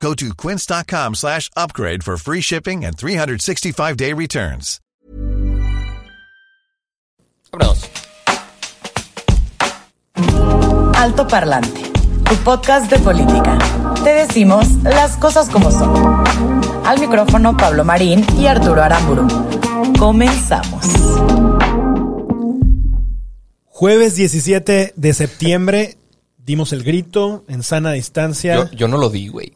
Go to quince.com slash upgrade for free shipping and 365-day returns. Vámonos. Alto Parlante, tu podcast de política. Te decimos las cosas como son. Al micrófono Pablo Marín y Arturo Aramburu. Comenzamos. Jueves 17 de septiembre dimos el grito en sana distancia. Yo, yo no lo di, güey.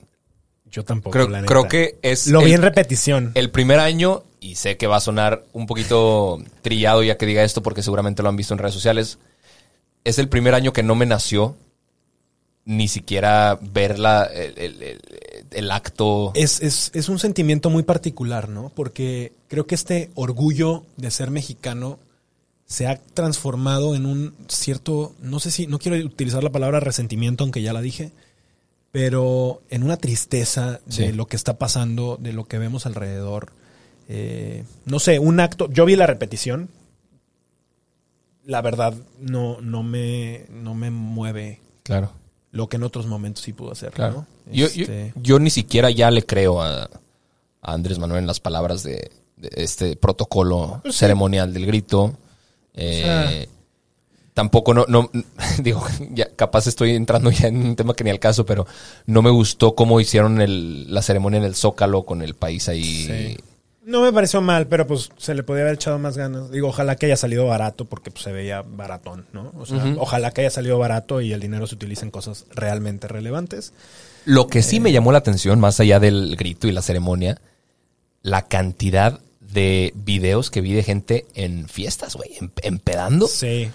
Yo tampoco. Creo, la neta. creo que es. Lo vi el- en repetición. El primer año, y sé que va a sonar un poquito trillado ya que diga esto porque seguramente lo han visto en redes sociales, es el primer año que no me nació ni siquiera ver la, el- el- el acto. Es, es- es un sentimiento muy particular, ¿no? Porque creo que este orgullo de ser mexicano se ha transformado en un cierto, no sé si, no quiero utilizar la palabra resentimiento, aunque ya la dije, pero en una tristeza Sí. de lo que está pasando, de lo que vemos alrededor. Eh, no sé, un acto, yo vi la repetición, la verdad no, no, me, no me mueve Claro, lo que en otros momentos sí pudo hacer. claro. ¿no? Yo, yo- Este, yo ni siquiera ya le creo a, a Andrés Manuel en las palabras de, de este protocolo Pues sí. ceremonial del grito. Eh, Tampoco no, no, digo, ya capaz estoy entrando ya en un tema que ni al caso, pero no me gustó cómo hicieron el- la ceremonia en el Zócalo con el país ahí. Sí. No me pareció mal, pero pues se le podía haber echado más ganas. Digo, ojalá que haya salido barato porque pues, se veía baratón, ¿no? O sea, ojalá que haya salido barato y el dinero se utilice en cosas realmente relevantes. Lo que sí me llamó la atención, más allá del grito y la ceremonia, la cantidad de videos que vi de gente en fiestas, güey, em- empedando Sí,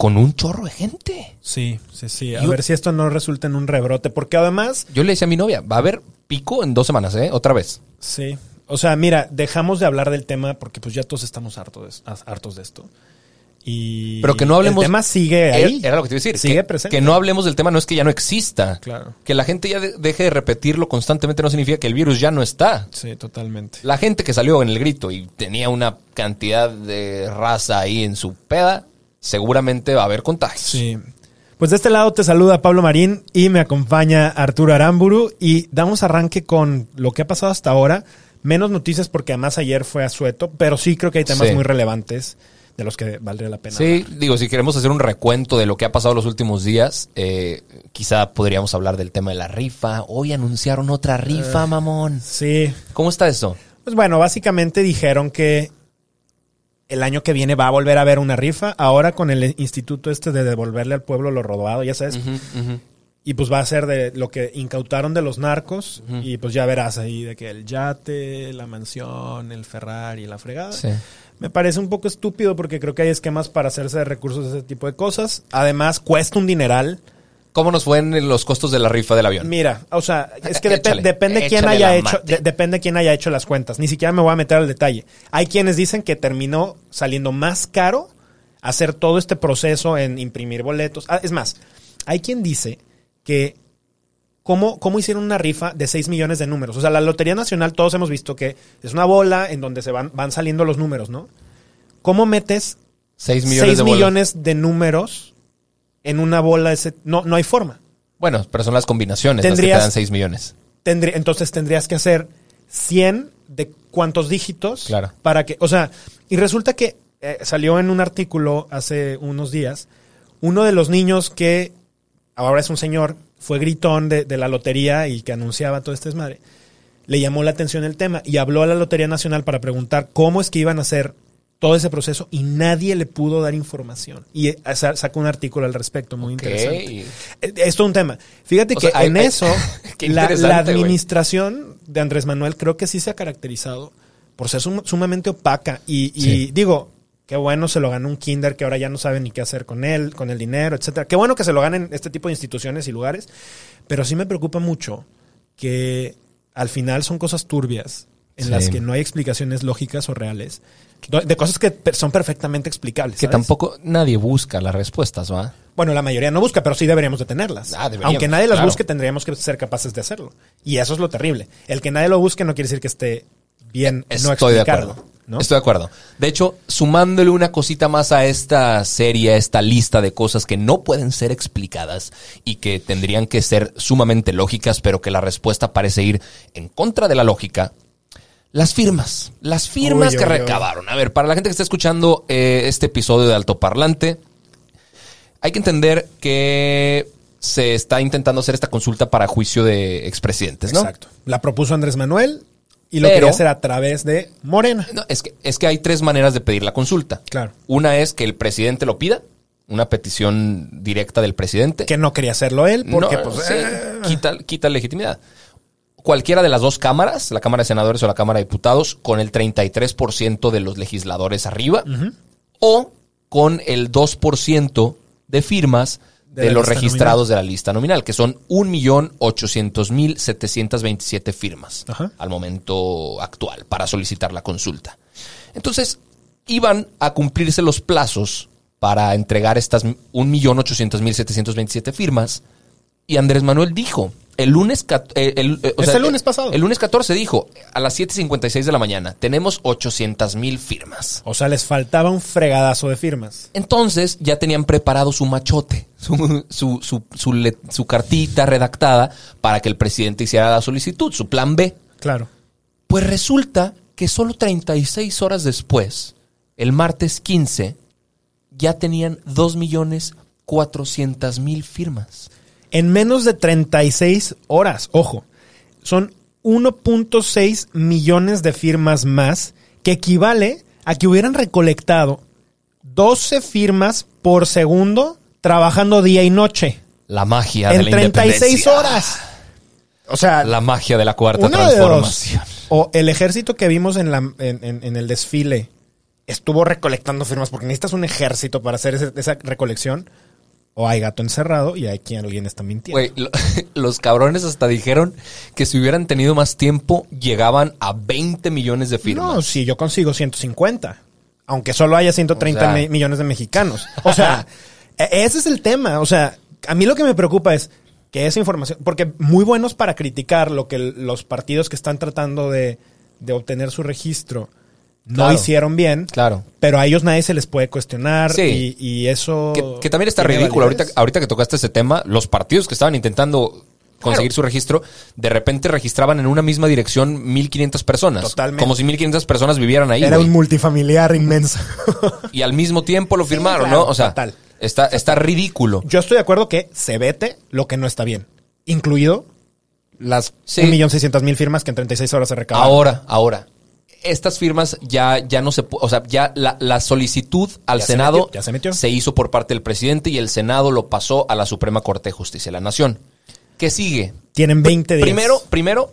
con un chorro de gente. sí, sí, sí. A Yo- ver si esto no resulta en un rebrote, porque además, Yo le decía a mi novia, va a haber pico en dos semanas, ¿eh? Otra vez. sí. O sea, mira, dejamos de hablar del tema porque pues ya todos estamos hartos de, hartos de esto. Y Pero que no hablemos. El tema sigue ahí. Era, lo que te iba a decir. Sigue que, presente. que no hablemos del tema no es que ya no exista. Claro. Que la gente ya de- deje de repetirlo constantemente no significa que el virus ya no está. Sí, totalmente. La gente que salió en el grito y tenía una cantidad de raza ahí en su peda, seguramente va a haber contagios. Sí. Pues de este lado te saluda Pablo Marín y me acompaña Arturo Aramburu y damos arranque con lo que ha pasado hasta ahora. Menos noticias porque además ayer fue asueto, pero sí creo que hay temas Sí. muy relevantes de los que valdría la pena. Sí, digo, si queremos hacer un recuento de lo que ha pasado los últimos días, eh, quizá podríamos hablar del tema de la rifa. Hoy anunciaron otra rifa, mamón. Sí. ¿Cómo está eso? Pues bueno, básicamente dijeron que el año que viene va a volver a haber una rifa, ahora con el instituto este de devolverle al pueblo lo robado, ya sabes. Y pues va a ser de lo que incautaron de los narcos. Y pues ya verás ahí de que el yate, la mansión, el Ferrari, la fregada. Sí. Me parece un poco estúpido porque creo que hay esquemas para hacerse de recursos de ese tipo de cosas. Además, cuesta un dineral. ¿Cómo nos fue en los costos de la rifa del avión? Mira, o sea, es que Échale, depende quién haya hecho, de- depende quién haya hecho las cuentas. Ni siquiera me voy a meter al detalle. Hay quienes dicen que terminó saliendo más caro hacer todo este proceso en imprimir boletos. Ah, es más, hay quien dice que cómo, cómo hicieron una rifa de 6 millones de números. O sea, la Lotería Nacional todos hemos visto que es una bola en donde se van, van saliendo los números, ¿no? ¿Cómo metes 6 millones 6 de bolas. millones de números en una bola? Ese, no, no hay forma. Bueno, pero son las combinaciones las que te Tendrías- dan 6 millones. Tendrí- entonces tendrías que hacer 100 de cuántos dígitos Claro. para que, o sea, y resulta que eh, salió en un artículo hace unos días, uno de los niños que ahora es un señor, fue gritón de, de la lotería y que anunciaba todo este desmadre, le llamó la atención el tema y habló a la Lotería Nacional para preguntar cómo es que iban a hacer todo ese proceso y nadie le pudo dar información. Y eh, sa- sacó un artículo al respecto muy interesante. Eh, Es todo un tema. Fíjate O que sea, en hay- eso, la, administración de Andrés Manuel creo que sí se ha caracterizado por ser sum- sumamente opaca. Y, y Sí. digo, qué bueno se lo ganó un kinder que ahora ya no sabe ni qué hacer con él, con el dinero, etcétera. Qué bueno que se lo ganen este tipo de instituciones y lugares. Pero sí me preocupa mucho que al final son cosas turbias en Sí. las que no hay explicaciones lógicas o reales, de cosas que son perfectamente explicables. Que tampoco nadie busca las respuestas, ¿va? Bueno, la mayoría no busca, pero sí deberíamos de tenerlas. Ah, deberíamos, Aunque nadie las claro. busque, tendríamos que ser capaces de hacerlo. Y eso es lo terrible. El que nadie lo busque no quiere decir que esté bien no Estoy de acuerdo. ¿no? Estoy de acuerdo. De hecho, sumándole una cosita más a esta serie, a esta lista de cosas que no pueden ser explicadas y que tendrían que ser sumamente lógicas, pero que la respuesta parece ir en contra de la lógica. Las firmas, las firmas Uy, que uy, recabaron. A ver, para la gente que está escuchando eh, este episodio de Altoparlante, hay que entender que se está intentando hacer esta consulta para juicio de expresidentes, ¿no? Exacto. La propuso Andrés Manuel y lo Pero- quería hacer a través de Morena. No, es, que, es que hay tres maneras de pedir la consulta. Claro. Una es que el presidente lo pida, una petición directa del presidente. Que no quería hacerlo él porque, No, pues, sí, eh, quita, quita legitimidad. Cualquiera de las dos cámaras, la Cámara de Senadores o la Cámara de Diputados, con el 33% de los legisladores arriba, o con el 2% de firmas De los registrados de la lista nominal, que son 1.800.727 firmas Ajá. al momento actual para solicitar la consulta. Entonces, iban a cumplirse los plazos para entregar estas 1.800.727 firmas y Andrés Manuel dijo, el lunes... eh, el, eh, o Este lunes pasado. El lunes 14 dijo, a las 7.56 de la mañana, tenemos 800.000 firmas. o sea, les faltaba un fregadazo de firmas. Entonces ya tenían preparado su machote, su, su, su, su le- su cartita redactada para que el presidente hiciera la solicitud, su plan B. Claro. Pues resulta que solo 36 horas después, el martes 15, ya tenían 2.400.000 firmas. En menos de 36 horas, ojo, son 1.6 millones de firmas más, que equivale a que hubieran recolectado 12 firmas por segundo trabajando día y noche. La magia de En la 36 independencia. horas. O sea, La magia de la cuarta de dos. transformación. O el ejército que vimos en, la, en, en- en el desfile estuvo recolectando firmas porque necesitas un ejército para hacer ese- esa recolección. O hay gato encerrado y hay quien alguien está mintiendo. Güey, lo- los cabrones hasta dijeron que si hubieran tenido más tiempo, llegaban a 20 millones de firmas. No, si yo consigo 150, aunque solo haya 130 O sea. millones de mexicanos. O sea, e- ese es el tema. O sea, a mí lo que me preocupa es que esa información, porque muy buenos para criticar lo que los partidos que están tratando de, de obtener su registro no Claro. hicieron bien, Claro. pero a ellos nadie se les puede cuestionar Sí. y, y eso... Que, que también está ridículo. Ahorita, ahorita que tocaste ese tema, los partidos que estaban intentando conseguir su registro, de repente registraban en una misma dirección 1.500 personas. Totalmente. Como si 1.500 personas vivieran ahí. Era un multifamiliar inmenso. Y al mismo tiempo lo firmaron, claro, ¿no? O sea, total. está, está ridículo. Yo estoy de acuerdo que se vete lo que no está bien, incluido las Sí. 1.600.000 firmas que en 36 horas se recabaron. Ahora, ahora. Estas firmas ya, ya no se o sea, ya la, la solicitud al Ya se Senado metió, ya se metió. hizo por parte del presidente y el Senado lo pasó a la Suprema Corte de Justicia de la Nación. ¿Qué sigue? Tienen 20 días. Primero, primero,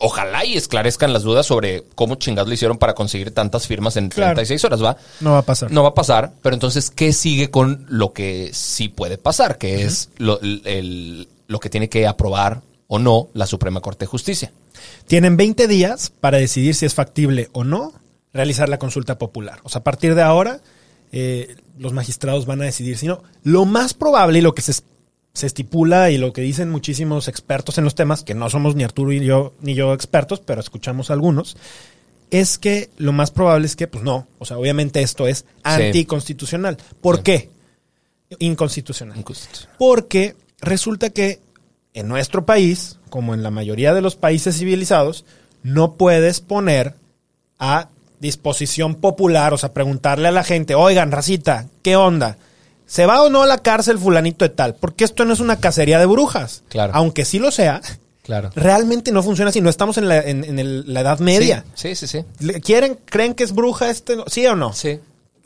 ojalá y esclarezcan las dudas sobre cómo chingados lo hicieron para conseguir tantas firmas en Claro. 36 horas, ¿va? No va a pasar. No va a pasar, pero entonces, ¿qué sigue con lo que sí puede pasar? Que es lo, el- lo que tiene que aprobar o no la Suprema Corte de Justicia. Tienen 20 días para decidir si es factible o no realizar la consulta popular. O sea, a partir de ahora, eh, los magistrados van a decidir si no. Lo más probable y lo que se, se estipula y lo que dicen muchísimos expertos en los temas, que no somos ni Arturo y yo, ni yo expertos, pero escuchamos algunos, es que lo más probable es que, pues no. O sea, obviamente esto es anticonstitucional. ¿Por Sí. qué? Inconstitucional. Porque resulta que en nuestro país, como en la mayoría de los países civilizados, no puedes poner a disposición popular, o sea, preguntarle a la gente, oigan, racita, ¿qué onda? ¿Se va o no a la cárcel fulanito de tal? Porque esto no es una cacería de brujas. Claro. Aunque sí lo sea, Claro. realmente no funciona así. No estamos en la, en- en el- la Edad Media. Sí, sí, sí. ¿Le- ¿Quieren, creen que es bruja este? ¿Sí o no? Sí.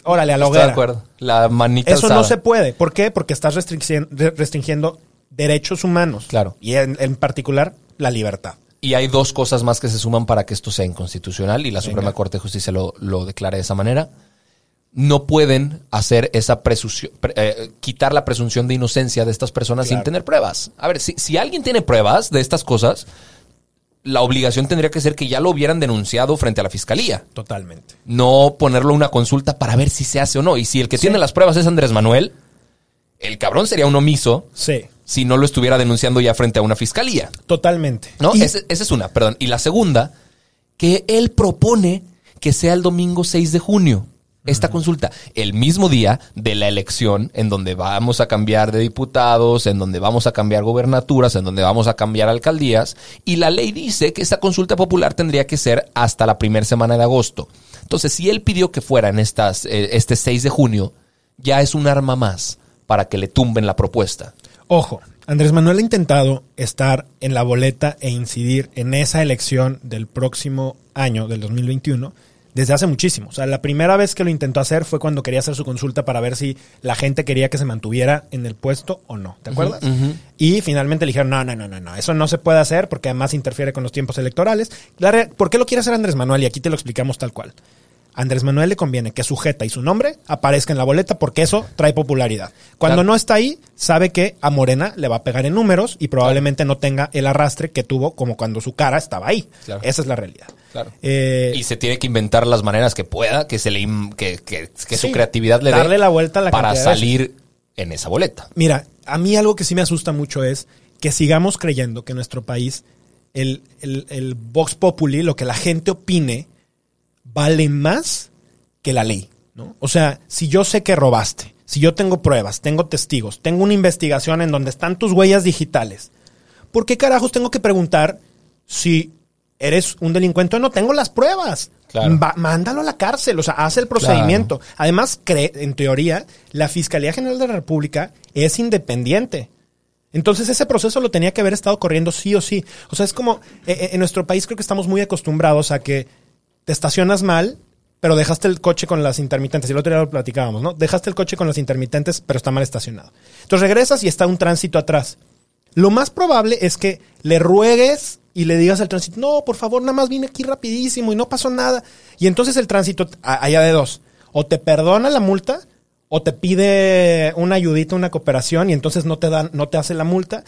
Órale, a la Estoy hoguera. de acuerdo. La manita Eso no se puede. ¿Por qué? Porque estás restringi- re- restringiendo derechos humanos. Claro. Y en, en particular, la libertad. Y hay dos cosas más que se suman para que esto sea inconstitucional y la Suprema Corte de Justicia lo, lo declara de esa manera. No pueden hacer esa presunción, pre- eh, quitar la presunción de inocencia de estas personas sin tener pruebas. A ver, si, si alguien tiene pruebas de estas cosas, la obligación tendría que ser que ya lo hubieran denunciado frente a la fiscalía. Totalmente. No ponerlo a una consulta para ver si se hace o no. Y si el que tiene las pruebas es Andrés Manuel, el cabrón sería un omiso Sí, si no lo estuviera denunciando ya frente a una fiscalía. totalmente. ¿No? Y- esa es una, perdón. Y la segunda, que él propone que sea el domingo 6 de junio. Esta consulta, el mismo día de la elección, en donde vamos a cambiar de diputados, en donde vamos a cambiar gobernaturas, en donde vamos a cambiar alcaldías, y la ley dice que esta consulta popular tendría que ser hasta la primera semana de agosto. Entonces, si él pidió que fuera en estas, eh, este 6 de junio, ya es un arma más para que le tumben la propuesta. Ojo, Andrés Manuel ha intentado estar en la boleta e incidir en esa elección del próximo año, del 2021, desde hace muchísimo. O sea, la primera vez que lo intentó hacer fue cuando quería hacer su consulta para ver si la gente quería que se mantuviera en el puesto o no. ¿Te acuerdas? Y finalmente le dijeron, no, no, no, no, no, eso no se puede hacer porque además interfiere con los tiempos electorales. ¿Por qué lo quiere hacer Andrés Manuel? Y aquí te lo explicamos tal cual. A Andrés Manuel le conviene que su jeta y su nombre aparezca en la boleta porque eso trae popularidad. Cuando Claro. no está ahí, sabe que a Morena le va a pegar en números y probablemente no tenga el arrastre que tuvo como cuando su cara estaba ahí. Claro. Esa es la realidad. Eh, y se tiene que inventar las maneras que pueda, que se le que, que- que su creatividad le dé darle la vuelta a la para salir en esa boleta. Mira, a mí algo que sí me asusta mucho es que sigamos creyendo que en nuestro país el, el, el Vox Populi, lo que la gente opine, vale más que la ley. ¿no? O sea, si yo sé que robaste, si yo tengo pruebas, tengo testigos, tengo una investigación en donde están tus huellas digitales, ¿por qué carajos tengo que preguntar si eres un delincuente o no? Tengo las pruebas. Claro. Va- mándalo a la cárcel, o sea, haz el procedimiento. Además, cree, en teoría, la Fiscalía General de la República es independiente. Entonces ese proceso lo tenía que haber estado corriendo sí o sí. O sea, es como, eh, eh, en nuestro país creo que estamos muy acostumbrados a que te estacionas mal, pero dejaste el coche con las intermitentes. Y el otro día lo platicábamos, ¿no? Dejaste el coche con las intermitentes, pero está mal estacionado. Entonces regresas y está un tránsito atrás. Lo más probable es que le ruegues y le digas al tránsito, no, por favor, nada más vine aquí rapidísimo y no pasó nada. Y entonces el tránsito, allá de dos, o te perdona la multa o te pide una ayudita, una cooperación y entonces no te dan, no te hace la multa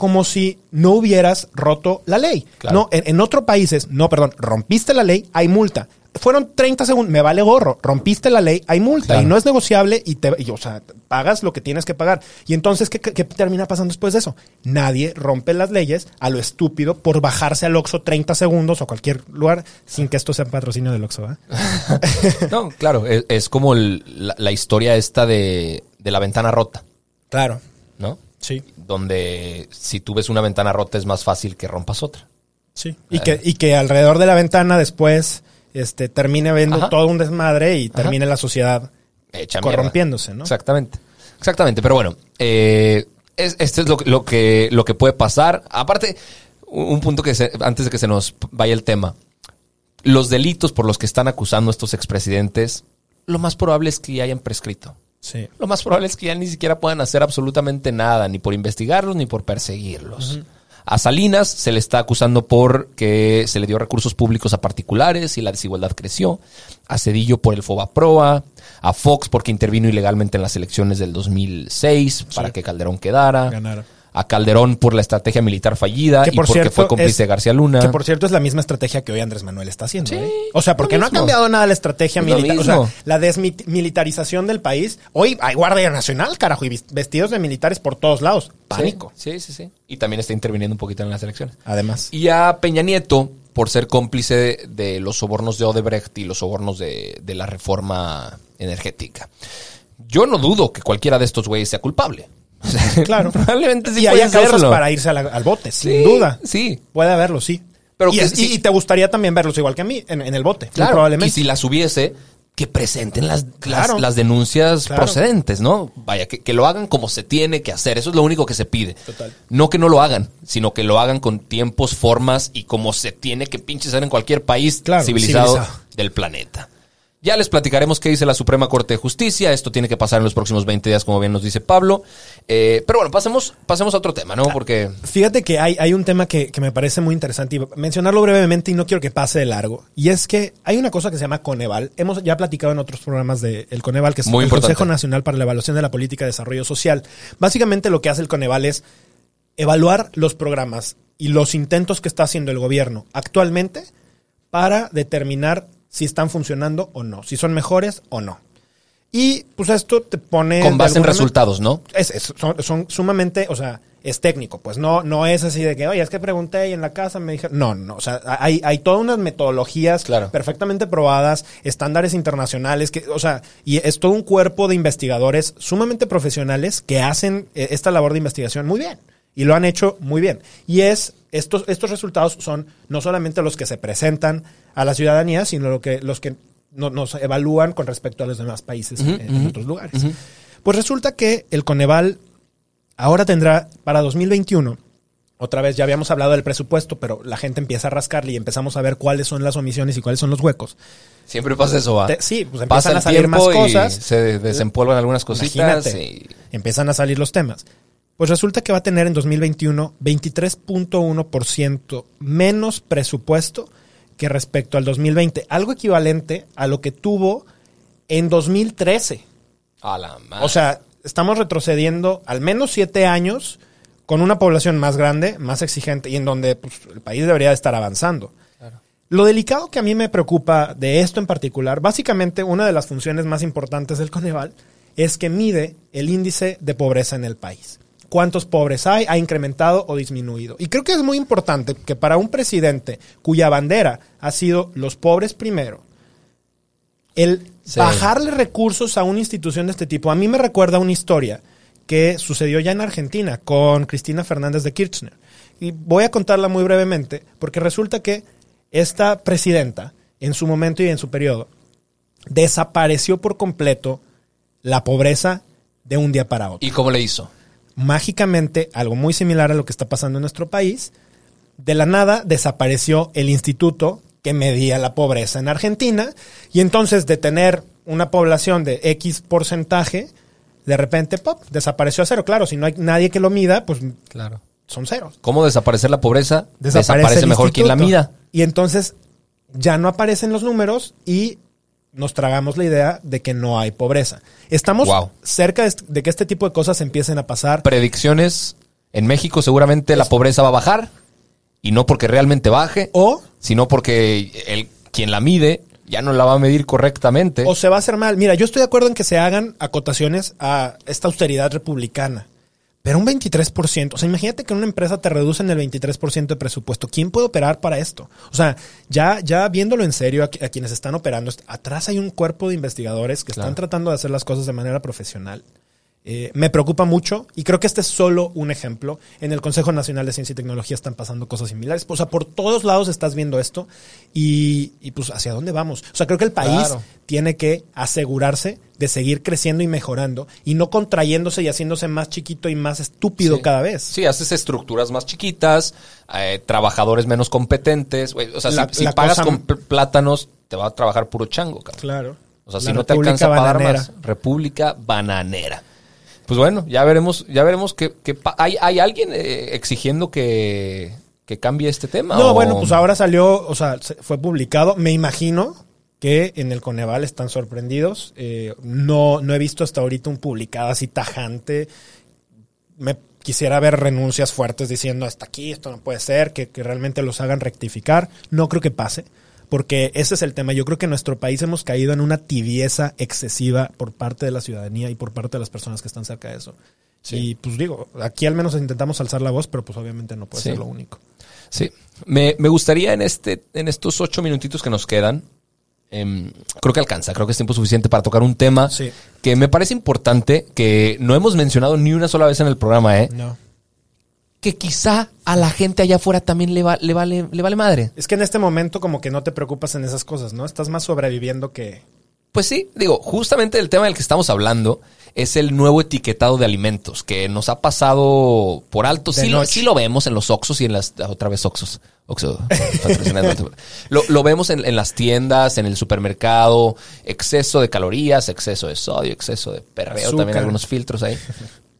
como si no hubieras roto la ley. Claro. No, en, en otros países, no, perdón, rompiste la ley, hay multa. Fueron 30 segundos, me vale gorro, rompiste la ley, hay multa Claro. y no es negociable y te, y, o sea, pagas lo que tienes que pagar. Y entonces, ¿qué, qué, qué termina pasando después de eso? Nadie rompe las leyes a lo estúpido por bajarse al Oxxo 30 segundos o cualquier lugar sin que esto sea patrocinio del Oxxo, ¿eh? No, claro, es, es como el- la, la historia esta de, de la ventana rota, Claro. ¿no? Sí, Donde si tú ves una ventana rota es más fácil que rompas otra. sí. Y que, y que alrededor de la ventana después este, termine viendo Ajá. todo un desmadre y termine la sociedad Hecha corrompiéndose, ¿no? Exactamente. Exactamente. Pero bueno, eh, es- esto es lo, lo que, lo que puede pasar. Aparte, un un punto que se- antes de que se nos vaya el tema. Los delitos por los que están acusando a estos expresidentes, lo más probable es que ya hayan prescrito. Sí. Lo más probable es que ya ni siquiera puedan hacer absolutamente nada, ni por investigarlos, ni por perseguirlos. A Salinas se le está acusando por que se le dio recursos públicos a particulares y la desigualdad creció. A Cedillo por el Fobaproa. A Fox porque intervino ilegalmente en las elecciones del 2006 para que Calderón quedara. Ganara. A Calderón por la estrategia militar fallida Que y por porque cierto fue cómplice es- de García Luna. Que por cierto es la misma estrategia que hoy Andrés Manuel está haciendo. Sí, ¿eh? O sea, porque no ha cambiado nada la estrategia Es militar. O sea, la desmilitarización del país. Hoy hay Guardia Nacional, carajo, y vestidos de militares por todos lados. Pánico. Sí, sí, sí, sí. Y también está interviniendo un poquito en las elecciones. Además. Y a Peña Nieto por ser cómplice de, de los sobornos de Odebrecht y los sobornos de, de la reforma energética. Yo no dudo que cualquiera de estos güeyes sea culpable. Claro. Probablemente sí y hay causas para irse la- al bote, sin duda. Sí. Puede haberlo, sí. Pero y, que es- sí- y- y te gustaría también verlos igual que a mí, en, en el bote. Claro. probablemente. Y si las hubiese, que presenten las, Claro. las, las denuncias Claro. procedentes, ¿no? Vaya, que, que lo hagan como se tiene que hacer. Eso es lo único que se pide. Total. No que no lo hagan, sino que lo hagan con tiempos, formas y como se tiene que pinche hacer en cualquier país Claro, civilizado, civilizado. del planeta. Ya les platicaremos qué dice la Suprema Corte de Justicia. Esto tiene que pasar en los próximos 20 días, como bien nos dice Pablo. Eh, pero bueno, pasemos, pasemos a otro tema, ¿no? Porque Fíjate que hay, hay un tema que, que me parece muy interesante y mencionarlo brevemente y no quiero que pase de largo. Y es que hay una cosa que se llama Coneval. Hemos ya platicado en otros programas del Coneval, que es Muy el importante. Consejo Nacional para la Evaluación de la Política de Desarrollo Social. Básicamente lo que hace el Coneval es evaluar los programas y los intentos que está haciendo el gobierno actualmente para determinar si están funcionando o no, si son mejores o no. Y pues esto te pone... Con base en resultados, ¿no? es- es- son, son sumamente, o sea, es técnico, pues no, no es así de que, oye, es que pregunté y en la casa me dijeron, no, no, o sea, hay, hay todas unas metodologías Claro. perfectamente probadas, estándares internacionales, que, o sea, y es todo un cuerpo de investigadores sumamente profesionales que hacen eh, esta labor de investigación muy bien. Y lo han hecho muy bien. Y es, estos, estos resultados son no solamente los que se presentan a la ciudadanía, sino lo que, los que no- nos evalúan con respecto a los demás países en- en, otros lugares. Pues resulta que el Coneval ahora tendrá para 2021, otra vez ya habíamos hablado del presupuesto, pero la gente empieza a rascarle y empezamos a ver cuáles son las omisiones y cuáles son los huecos. Siempre pasa eso, va. Te- sí, pues empiezan a salir más tiempo y cosas. se desempolvan algunas cositas. Imagínate, y- empiezan a salir los temas. Pues resulta que va a tener en 2021 23.1% menos presupuesto que respecto al 2020, algo equivalente a lo que tuvo en 2013. A la madre. O sea, estamos retrocediendo al menos siete años con una población más grande, más exigente y en donde pues, el país debería de estar avanzando. Lo delicado que a mí me preocupa de esto en particular, básicamente una de las funciones más importantes del Coneval es que mide el índice de pobreza en el país. ¿Cuántos pobres hay? ¿Ha incrementado o disminuido? Y creo que es muy importante que para un presidente cuya bandera ha sido los pobres primero, el Sí. bajarle recursos a una institución de este tipo, a mí me recuerda una historia que sucedió ya en Argentina con Cristina Fernández de Kirchner. Y voy a contarla muy brevemente, porque resulta que esta presidenta, en su momento y en su periodo, desapareció por completo la pobreza de un día para otro ¿Y cómo le hizo? Mágicamente, algo muy similar a lo que está pasando en nuestro país, de la nada desapareció el instituto que medía la pobreza en Argentina y entonces de tener una población de X porcentaje, de repente, pop, desapareció a cero. Claro, si no hay nadie que lo mida, pues Claro. son ceros. ¿Cómo desaparecer la pobreza? Desaparece, Desaparece, mejor quien la mida. Y entonces ya no aparecen los números y nos tragamos la idea de que no hay pobreza. Estamos Wow. cerca de que este tipo de cosas empiecen a pasar. Predicciones. En México seguramente la pobreza va a bajar. Y no porque realmente baje, O sino porque el, quien la mide ya no la va a medir correctamente. O se va a hacer mal. Mira, yo estoy de acuerdo en que se hagan acotaciones a esta austeridad republicana. Pero un 23%, o sea, imagínate que en una empresa te reducen el 23% de presupuesto. ¿Quién puede operar para esto? O sea, ya, ya viéndolo en serio a, qui- a quienes están operando, atrás hay un cuerpo de investigadores que Claro. están tratando de hacer las cosas de manera profesional. Eh, me preocupa mucho y creo que este es solo un ejemplo. En el Consejo Nacional de Ciencia y Tecnología están pasando cosas similares. O sea, por todos lados estás viendo esto y, y pues hacia dónde vamos. O sea, creo que el país Claro. tiene que asegurarse de seguir creciendo y mejorando y no contrayéndose y haciéndose más chiquito y más estúpido Sí. cada vez. Sí, haces estructuras más chiquitas, eh, trabajadores menos competentes. O sea, La- si, pagas cosa- con pl- plátanos, te va a trabajar puro chango, cabrón. Claro. O sea, La si no te alcanza para dar Bananera. más. República bananera. Pues bueno, ya veremos, ya veremos que, hay, hay alguien eh, exigiendo que, que cambie este tema. No, o- bueno, pues ahora salió, o sea, se- fue publicado. Me imagino que en el Coneval están sorprendidos. Eh, no, no he visto hasta ahorita un publicado así tajante. Me quisiera ver renuncias fuertes diciendo hasta aquí, esto no puede ser, que, que realmente los hagan rectificar. No creo que pase, porque ese es el tema. Yo creo que en nuestro país hemos caído en una tibieza excesiva por parte de la ciudadanía y por parte de las personas que están cerca de eso. Y pues digo, aquí al menos intentamos alzar la voz, pero pues obviamente no puede Sí. ser lo único. Sí. Me, me gustaría en este, en estos ocho minutitos que nos quedan, em, creo que alcanza, creo que es tiempo suficiente para tocar un tema Sí. que me parece importante, que no hemos mencionado ni una sola vez en el programa, ¿eh? No. Que quizá a la gente allá afuera también le, va, le, vale, le vale madre. Es que en este momento como que no te preocupas en esas cosas, ¿no? Estás más sobreviviendo que... Pues sí, digo, justamente el tema del que estamos hablando es el nuevo etiquetado de alimentos que nos ha pasado por alto. Sí, lo, sí lo vemos en los Oxos y en las. Otra vez Oxos. Oxo, lo, lo vemos en, en las tiendas, en el supermercado. Exceso de calorías, exceso de sodio, exceso de perreo, Azúcar. también algunos filtros ahí.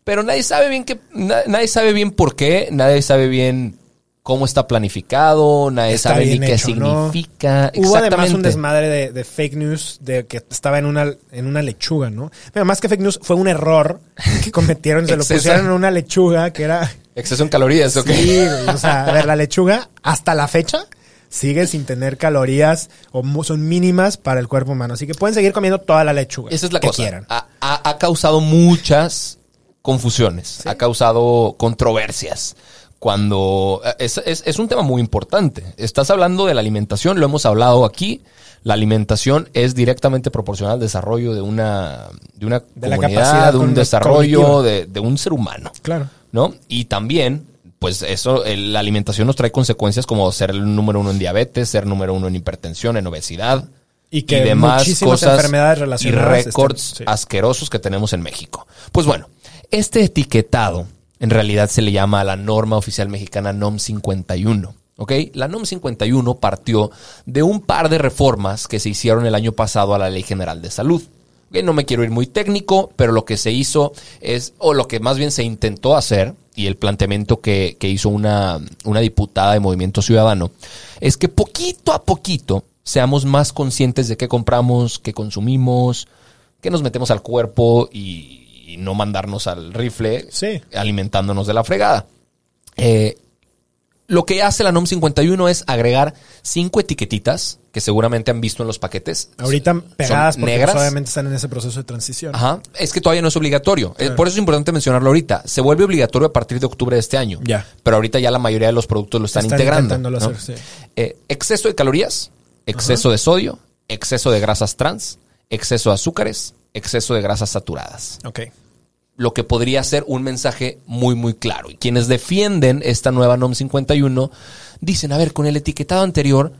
Pero nadie sabe bien qué. na- nadie sabe bien por qué, nadie sabe bien cómo está planificado, nadie Está sabe ni qué significa. Hubo además un desmadre de, de fake news de que estaba en una, en una lechuga, ¿no? Pero más que fake news, fue un error que cometieron, se lo pusieron en una lechuga que era... Exceso en calorías, ¿ok? Sí, o sea, a ver, la lechuga hasta la fecha sigue sin tener calorías o son mínimas para el cuerpo humano. Así que pueden seguir comiendo toda la lechuga. Esa es la que cosa. quieran. Ha, ha- ha causado muchas confusiones, ha causado controversias. Cuando eh, es, es- es un tema muy importante. Estás hablando de la alimentación, lo hemos hablado aquí. La alimentación es directamente proporcional al desarrollo de una, de una De comunidad, capacidad de un desarrollo de, de un ser humano. Claro. ¿no? Y también, pues eso, el- la alimentación nos trae consecuencias como ser el número uno en diabetes, ser número uno en hipertensión, en obesidad. Y que muchísimas enfermedades relacionadas Y récords sí. asquerosos que tenemos en México. Pues bueno, este etiquetado en realidad se le llama a la norma oficial mexicana NOM 51. ¿Ok? La NOM 51 partió de un par de reformas que se hicieron el año pasado a la Ley General de Salud. Ok, No me quiero ir muy técnico, pero lo que se hizo es, o lo que más bien se intentó hacer, y el planteamiento que, que hizo una, una diputada de Movimiento Ciudadano, es que poquito a poquito seamos más conscientes de qué compramos, qué consumimos, qué nos metemos al cuerpo y, y no mandarnos al rifle Sí. alimentándonos de la fregada. Eh, lo que hace la NOM 51 es agregar cinco etiquetitas que seguramente han visto en los paquetes. Ahorita pegadas porque negras. pues, obviamente están en ese proceso de transición. Ajá. Es que todavía no es obligatorio. Eh, Por eso es importante mencionarlo ahorita. Se vuelve obligatorio a partir de octubre de este año. Ya. Pero ahorita ya la mayoría de los productos lo están, Están integrando. hacer, sí. Eh, exceso de calorías, exceso de sodio, exceso de grasas trans, exceso de azúcares, exceso de grasas saturadas Ok. lo que podría ser un mensaje muy, muy claro. Y quienes defienden esta nueva NOM 51 dicen, a ver, con el etiquetado anterior,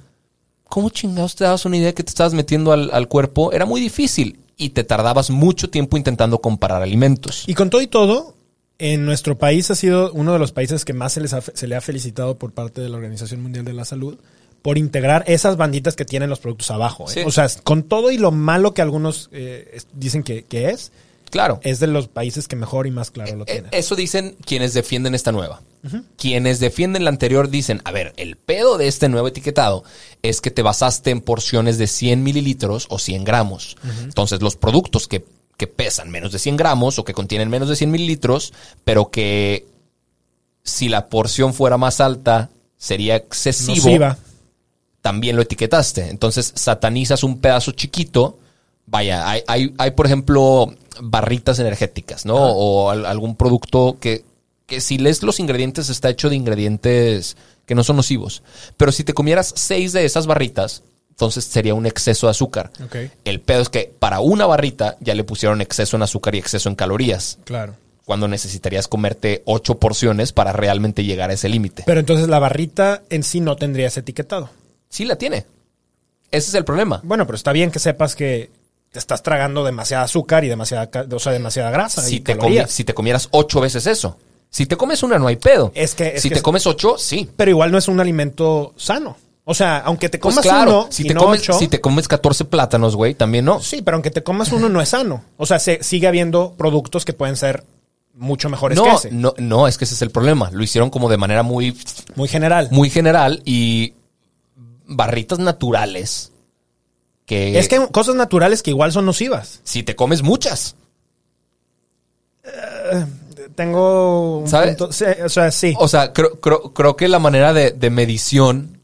¿cómo chingados te dabas una idea que te estabas metiendo al, al cuerpo? Era muy difícil y te tardabas mucho tiempo intentando comparar alimentos. Y con todo y todo, en nuestro país ha sido uno de los países que más se, les ha- se le ha felicitado por parte de la Organización Mundial de la Salud por integrar esas banditas que tienen los productos abajo. ¿eh? Sí. O sea, con todo y lo malo que algunos eh, dicen que, que es, Claro. es de los países que mejor y más claro lo Eh, tienen. Eso dicen quienes defienden esta nueva. Quienes defienden la anterior dicen, a ver, el pedo de este nuevo etiquetado es que te basaste en porciones de 100 mililitros o 100 gramos. Entonces, los productos que, que pesan menos de 100 gramos o que contienen menos de 100 mililitros, pero que si la porción fuera más alta sería excesivo, Nociva. También lo etiquetaste. Entonces satanizas un pedazo chiquito. Vaya, hay, hay, hay, por ejemplo, barritas energéticas, ¿no? O al- algún producto que, que si lees los ingredientes está hecho de ingredientes que no son nocivos. Pero si te comieras seis de esas barritas, entonces sería un exceso de azúcar. Ok. El pedo es que para una barrita ya le pusieron exceso en azúcar y exceso en calorías, Claro. cuando necesitarías comerte ocho porciones para realmente llegar a ese límite. Pero entonces la barrita en sí no tendría ese etiquetado. Sí la tiene. Ese es el problema. Bueno, pero está bien que sepas que te estás tragando demasiada azúcar y demasiada, o sea, demasiada grasa si y te, comi- si te comieras ocho veces eso. Si te comes una, no hay pedo. Es que- es si que te es- comes ocho, sí. Pero igual no es un alimento sano. O sea, aunque te Pues comas claro, uno si y te, no comes, ocho, si te comes 14 plátanos, güey, también no. sí, pero aunque te comas uno no es sano. O sea, se, sigue habiendo productos que pueden ser mucho mejores que No, ese. no, no, es que ese es el problema. Lo hicieron como de manera muy, Muy general. muy general y barritas naturales que es que hay cosas naturales que igual son nocivas. si te comes muchas, Tengo un ¿Sabes? punto- sí, o sea, sí. O sea, creo, creo, creo que la manera de, de medición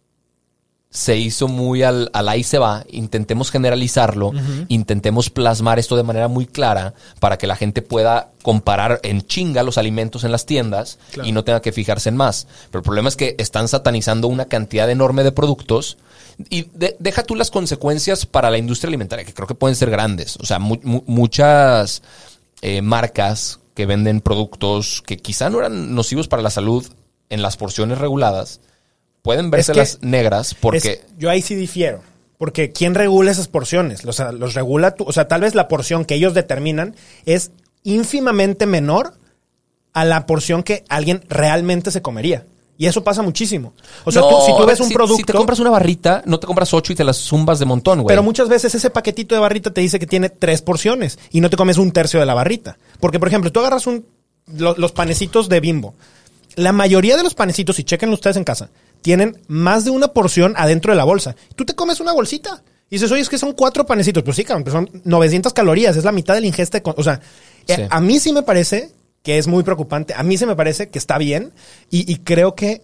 se hizo muy al, al ahí se va. Intentemos generalizarlo, intentemos plasmar esto de manera muy clara para que la gente pueda comparar en chinga los alimentos en las tiendas Claro. y no tenga que fijarse en más. Pero el problema es que están satanizando una cantidad enorme de productos y de- deja tú las consecuencias para la industria alimentaria, que creo que pueden ser grandes. O sea, mu- mu- muchas eh, marcas que venden productos que quizá no eran nocivos para la salud en las porciones reguladas, pueden verse que las negras porque... Es- yo ahí sí difiero. Porque ¿quién regula esas porciones? O sea, los regula tú. O sea, tal vez la porción que ellos determinan es ínfimamente menor a la porción que alguien realmente se comería. Y eso pasa muchísimo. O sea, No, tú- si tú ves ver, un si- producto. Si te compras una barrita, no te compras ocho y te las zumbas de montón, güey. Pero muchas veces ese paquetito de barrita te dice que tiene tres porciones y no te comes un tercio de la barrita. Porque, por ejemplo, tú agarras un, lo- los panecitos de bimbo. La mayoría de los panecitos, y chequen ustedes en casa, tienen más de una porción adentro de la bolsa. Tú te comes una bolsita. Y dices, oye, es que son cuatro panecitos. Pues sí, cabrón, pero son 900 calorías. Es la mitad de la ingesta. de o sea, eh, Sí. a mí sí me parece que es muy preocupante. A mí se me parece que está bien y, y creo que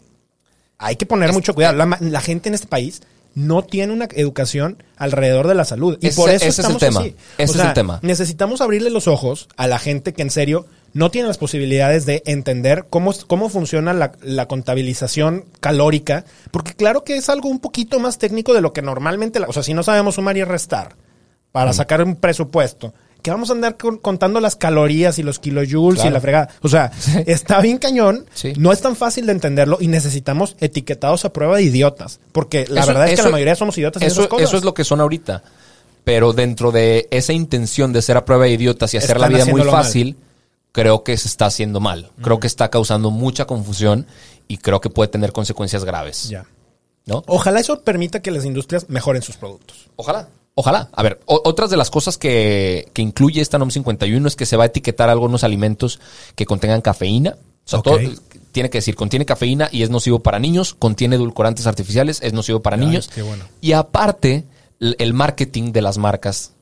hay que poner mucho cuidado. La, la gente en este país no tiene una educación alrededor de la salud. Y Ese- por eso ese es el estamos tema. así. Ese es el tema. Necesitamos abrirle los ojos a la gente que en serio no tiene las posibilidades de entender cómo, cómo funciona la, la contabilización calórica. Porque claro que es algo un poquito más técnico de lo que normalmente... la- o sea, si no sabemos sumar y restar para sacar un presupuesto, que vamos a andar con- contando las calorías y los kilojoules y la fregada. O sea, está bien cañón. Sí. No es tan fácil de entenderlo y necesitamos etiquetados a prueba de idiotas. Porque la Eso- verdad es que la mayoría somos idiotas en Eso, esas cosas. eso es lo que son ahorita. Pero dentro de esa intención de ser a prueba de idiotas y hacer la vida muy mal. fácil, creo que se está haciendo mal. Creo que está causando mucha confusión y creo que puede tener consecuencias graves. Ya. ¿no? Ojalá eso permita que las industrias mejoren sus productos. Ojalá. Ojalá. A ver, otras de las cosas que, que incluye esta NOM 51 es que se va a etiquetar algunos alimentos que contengan cafeína. O sea, todo tiene que decir, contiene cafeína y es nocivo para niños, contiene edulcorantes artificiales, es nocivo para Ay, niños. qué bueno. Y aparte, el marketing de las marcas,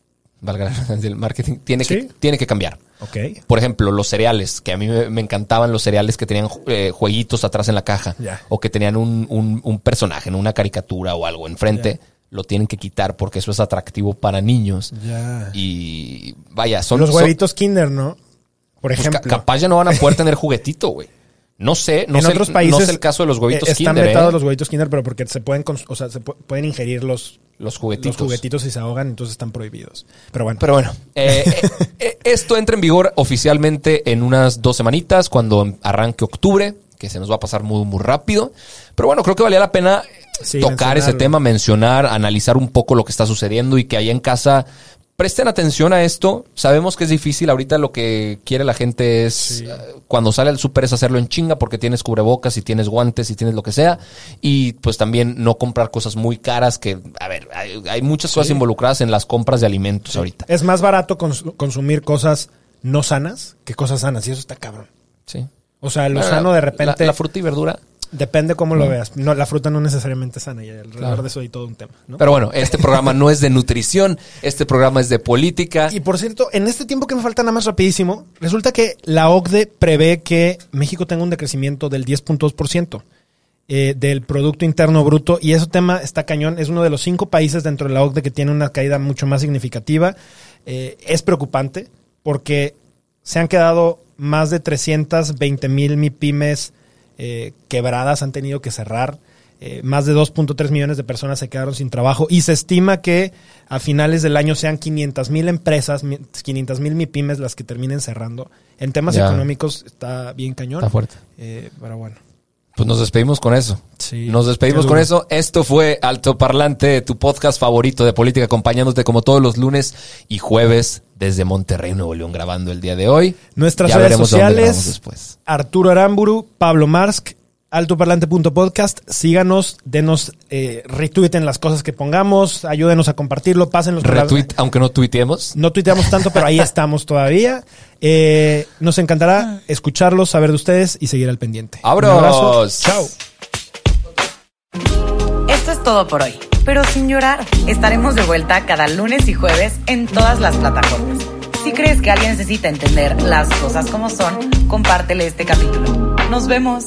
valga el marketing tiene, Sí. que, tiene que cambiar. Por ejemplo, los cereales, que a mí me, encantaban los cereales que tenían eh, jueguitos atrás en la caja. O que tenían un, un- un personaje, una caricatura o algo enfrente. Lo tienen que quitar porque eso es atractivo para niños. Ya. Y vaya, son los son- huevitos Kinder, ¿no? Por pues, ejemplo. capaz ya no van a poder tener juguetito, güey. No sé, no en sé, otros el- países no sé el caso de los huevitos eh, están Kinder, vetados ¿eh? los huevitos Kinder, pero porque se pueden, o sea, se pu- pueden ingerir los, los juguetitos. los juguetitos y se ahogan, entonces están prohibidos. Pero bueno. Pero bueno, eh, esto entra en vigor oficialmente en unas dos semanitas, cuando arranque octubre, que se nos va a pasar muy, muy rápido. Pero bueno, creo que valía la pena Sí, tocar ese tema, mencionar, analizar un poco lo que está sucediendo y que ahí en casa presten atención a esto. Sabemos que es difícil. Ahorita lo que quiere la gente es, eh, cuando sale al súper, es hacerlo en chinga porque tienes cubrebocas y tienes guantes y tienes lo que sea. Y pues también no comprar cosas muy caras que, a ver, hay, hay muchas cosas involucradas en las compras de alimentos ahorita. Es más barato cons- consumir cosas no sanas que cosas sanas, y eso está cabrón. Sí. O sea, lo Bueno, sano de la- repente. La, fruta y verdura. Depende cómo lo veas. No, la fruta no necesariamente es sana y alrededor Claro. de eso hay todo un tema. ¿no? Pero bueno, este programa no es de nutrición, este programa es de política. Y por cierto, en este tiempo que me falta nada más rapidísimo, resulta que la OCDE prevé que México tenga un decrecimiento del 10.2% eh, del Producto Interno Bruto. Y ese tema está cañón. Es uno de los cinco países dentro de la OCDE que tiene una caída mucho más significativa. Eh, es preocupante porque se han quedado más de 320 mil MIPIMES eh, quebradas, han tenido que cerrar. Eh, más de 2.3 millones de personas se quedaron sin trabajo y se estima que a finales del año sean 500 mil empresas, 500 mil MIPIMES las que terminen cerrando. En temas Ya. económicos está bien cañón. Está fuerte. Eh, pero bueno. Pues nos despedimos con eso. Sí. Nos despedimos con eso. Esto fue Alto Parlante, tu podcast favorito de política, acompañándote como todos los lunes y jueves desde Monterrey, Nuevo León, grabando el día de hoy. Nuestras Ya redes veremos sociales, después. Arturo Aramburu, Pablo Marsk, altoparlante.podcast. Síganos, denos, eh, retuiten las cosas que pongamos, ayúdenos a compartirlo, pásenlos Retweet, aunque no tuiteemos. No tuiteamos tanto, pero ahí estamos todavía. Eh, nos encantará escucharlos, saber de ustedes y seguir al pendiente. Un ¡Abros! abrazo. Chao. Esto es todo por hoy, pero sin llorar. Estaremos de vuelta cada lunes y jueves en todas las plataformas. Si crees que alguien necesita entender las cosas como son, compártele este capítulo. Nos vemos.